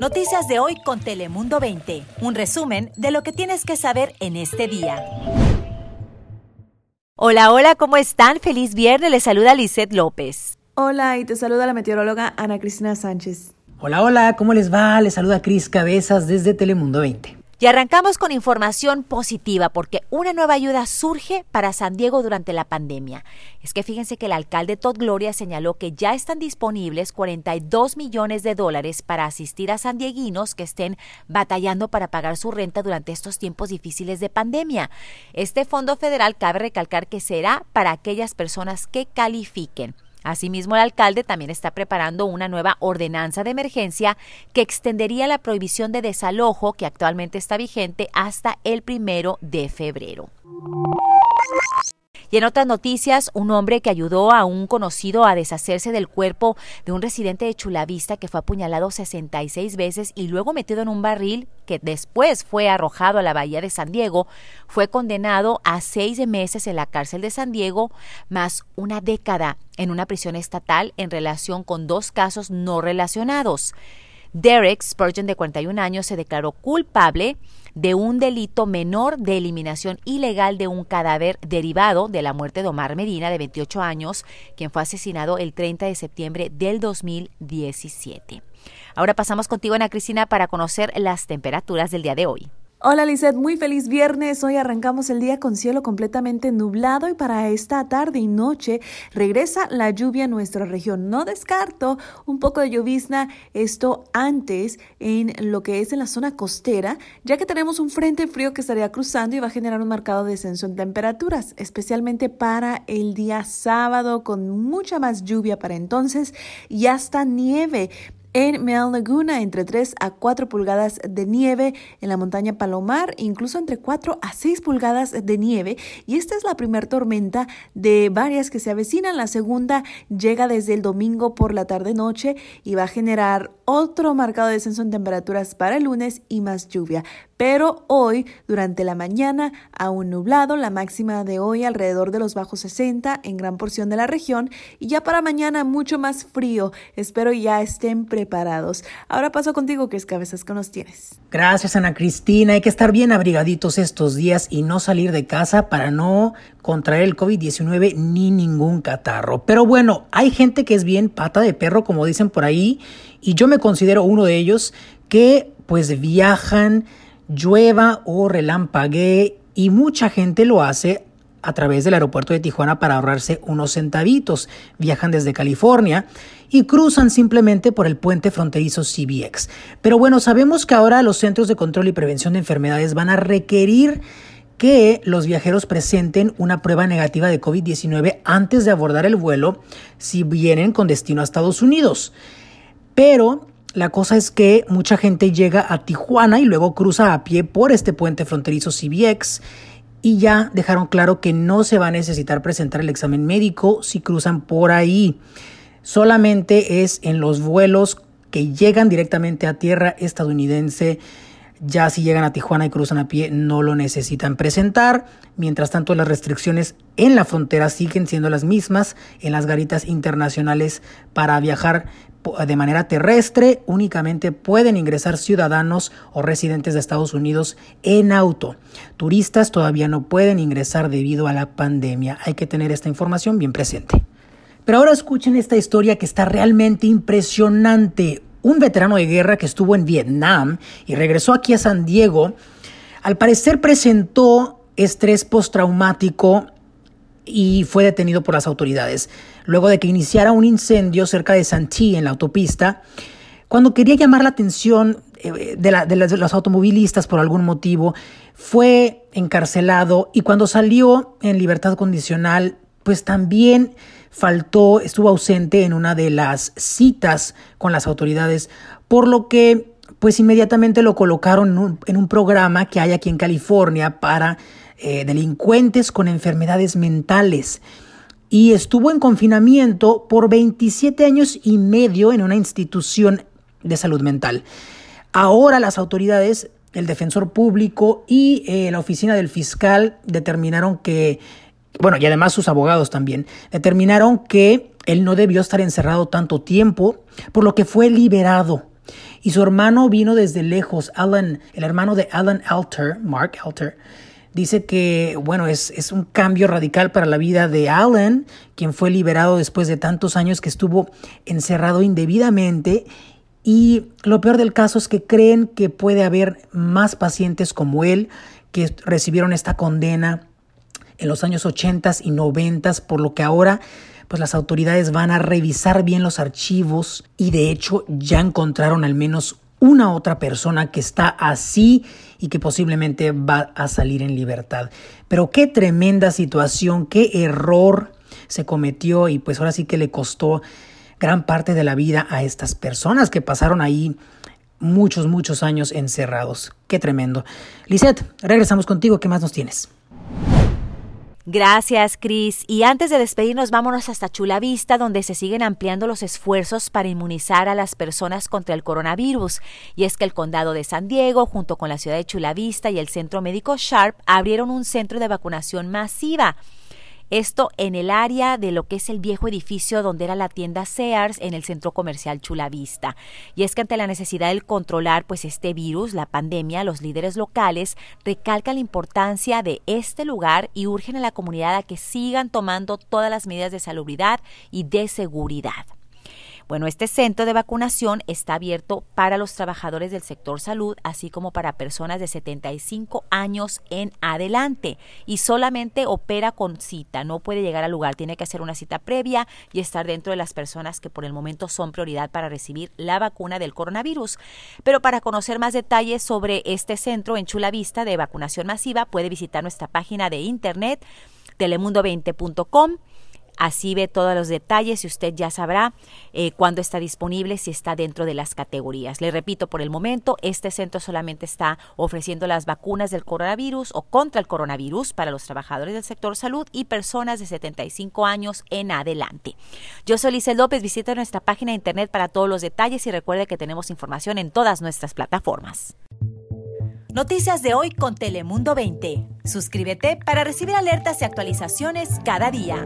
Noticias de hoy con Telemundo 20. Un resumen de lo que tienes que saber en este día. Hola, hola, ¿cómo están? Feliz viernes, les saluda Lisette López. Hola, y te saluda la meteoróloga Ana Cristina Sánchez. Hola, hola, ¿cómo les va? Les saluda Cris Cabezas desde Telemundo 20. Y arrancamos con información positiva porque una nueva ayuda surge para San Diego durante la pandemia. Es que fíjense que el alcalde Todd Gloria señaló que ya están disponibles 42 millones de dólares para asistir a sandieguinos que estén batallando para pagar su renta durante estos tiempos difíciles de pandemia. Este fondo federal cabe recalcar que será para aquellas personas que califiquen. Asimismo, el alcalde también está preparando una nueva ordenanza de emergencia que extendería la prohibición de desalojo que actualmente está vigente hasta el primero de febrero. Y en otras noticias, un hombre que ayudó a un conocido a deshacerse del cuerpo de un residente de Chulavista que fue apuñalado 66 veces y luego metido en un barril que después fue arrojado a la bahía de San Diego, fue condenado a seis meses en la cárcel de San Diego, más una década en una prisión estatal en relación con dos casos no relacionados. Derek Spurgeon, de 41 años, se declaró culpable de un delito menor de eliminación ilegal de un cadáver derivado de la muerte de Omar Medina, de 28 años, quien fue asesinado el 30 de septiembre del 2017. Ahora pasamos contigo, Ana Cristina, para conocer las temperaturas del día de hoy. Hola Lizeth, muy feliz viernes. Hoy arrancamos el día con cielo completamente nublado y para esta tarde y noche regresa la lluvia a nuestra región. No descarto un poco de llovizna, esto antes en lo que es en la zona costera, ya que tenemos un frente frío que estaría cruzando y va a generar un marcado descenso en temperaturas, especialmente para el día sábado con mucha más lluvia para entonces y hasta nieve en Meal Laguna entre 3 a 4 pulgadas de nieve, en la montaña Palomar incluso entre 4 a 6 pulgadas de nieve y esta es la primera tormenta de varias que se avecinan. La segunda llega desde el domingo por la tarde noche y va a generar otro marcado descenso en temperaturas para el lunes y más lluvia. Pero hoy, durante la mañana, aún nublado, la máxima de hoy alrededor de los bajos 60 en gran porción de la región y ya para mañana mucho más frío. Espero ya estén preparados. Ahora paso contigo, que es cabezas que nos tienes. Gracias, Ana Cristina. Hay que estar bien abrigaditos estos días y no salir de casa para no contraer el COVID-19 ni ningún catarro. Pero bueno, hay gente que es bien pata de perro, como dicen por ahí, y yo me considero uno de ellos que pues viajan llueva o relampaguee y mucha gente lo hace a través del aeropuerto de Tijuana para ahorrarse unos centavitos. Viajan desde California y cruzan simplemente por el puente fronterizo CBX. Pero bueno, sabemos que ahora los Centros de Control y Prevención de Enfermedades van a requerir que los viajeros presenten una prueba negativa de COVID-19 antes de abordar el vuelo si vienen con destino a Estados Unidos. Pero la cosa es que mucha gente llega a Tijuana y luego cruza a pie por este puente fronterizo CBX y ya dejaron claro que no se va a necesitar presentar el examen médico si cruzan por ahí. Solamente es en los vuelos que llegan directamente a tierra estadounidense. Ya si llegan a Tijuana y cruzan a pie no lo necesitan presentar. Mientras tanto las restricciones en la frontera siguen siendo las mismas en las garitas internacionales para viajar de manera terrestre únicamente pueden ingresar ciudadanos o residentes de Estados Unidos en auto. Turistas todavía no pueden ingresar debido a la pandemia. Hay que tener esta información bien presente. Pero ahora escuchen esta historia que está realmente impresionante. Un veterano de guerra que estuvo en Vietnam y regresó aquí a San Diego, al parecer presentó estrés postraumático y fue detenido por las autoridades. Luego de que iniciara un incendio cerca de Santee en la autopista, cuando quería llamar la atención eh, de, los automovilistas por algún motivo, fue encarcelado y cuando salió en libertad condicional, pues también faltó, estuvo ausente en una de las citas con las autoridades, por lo que pues inmediatamente lo colocaron en un, programa que hay aquí en California para eh, delincuentes con enfermedades mentales y estuvo en confinamiento por 27 años y medio en una institución de salud mental. Ahora las autoridades, el defensor público y eh, la oficina del fiscal determinaron que, bueno, y además sus abogados también, determinaron que él no debió estar encerrado tanto tiempo, por lo que fue liberado Y su hermano vino desde lejos, Alan, el hermano de Alan Alter, Mark Alter, dice que, bueno, es, es, un cambio radical para la vida de Alan, quien fue liberado después de tantos años que estuvo encerrado indebidamente. Y lo peor del caso es que creen que puede haber más pacientes como él que recibieron esta condena en los años 80 y 90, por lo que ahora pues las autoridades van a revisar bien los archivos y de hecho ya encontraron al menos una otra persona que está así y que posiblemente va a salir en libertad. Pero qué tremenda situación, qué error se cometió y pues ahora sí que le costó gran parte de la vida a estas personas que pasaron ahí muchos, muchos años encerrados. Qué tremendo. Lisette, regresamos contigo. ¿Qué más nos tienes? Gracias, Cris. Y antes de despedirnos, vámonos hasta Chula Vista, donde se siguen ampliando los esfuerzos para inmunizar a las personas contra el coronavirus. Y es que el condado de San Diego, junto con la ciudad de Chula Vista y el centro médico Sharp, abrieron un centro de vacunación masiva. Esto en el área de lo que es el viejo edificio donde era la tienda Sears en el centro comercial Chula Vista. Y es que ante la necesidad de controlar pues este virus, la pandemia, los líderes locales recalcan la importancia de este lugar y urgen a la comunidad a que sigan tomando todas las medidas de salubridad y de seguridad. Bueno, este centro de vacunación está abierto para los trabajadores del sector salud, así como para personas de 75 años en adelante y solamente opera con cita, no puede llegar al lugar, tiene que hacer una cita previa y estar dentro de las personas que por el momento son prioridad para recibir la vacuna del coronavirus. Pero para conocer más detalles sobre este centro en Chula Vista de vacunación masiva, puede visitar nuestra página de internet telemundo20.com Así ve todos los detalles y usted ya sabrá eh, cuándo está disponible, si está dentro de las categorías. Le repito, por el momento, este centro solamente está ofreciendo las vacunas del coronavirus o contra el coronavirus para los trabajadores del sector salud y personas de 75 años en adelante. Yo soy Lice López, visita nuestra página de internet para todos los detalles y recuerde que tenemos información en todas nuestras plataformas. Noticias de hoy con Telemundo 20. Suscríbete para recibir alertas y actualizaciones cada día.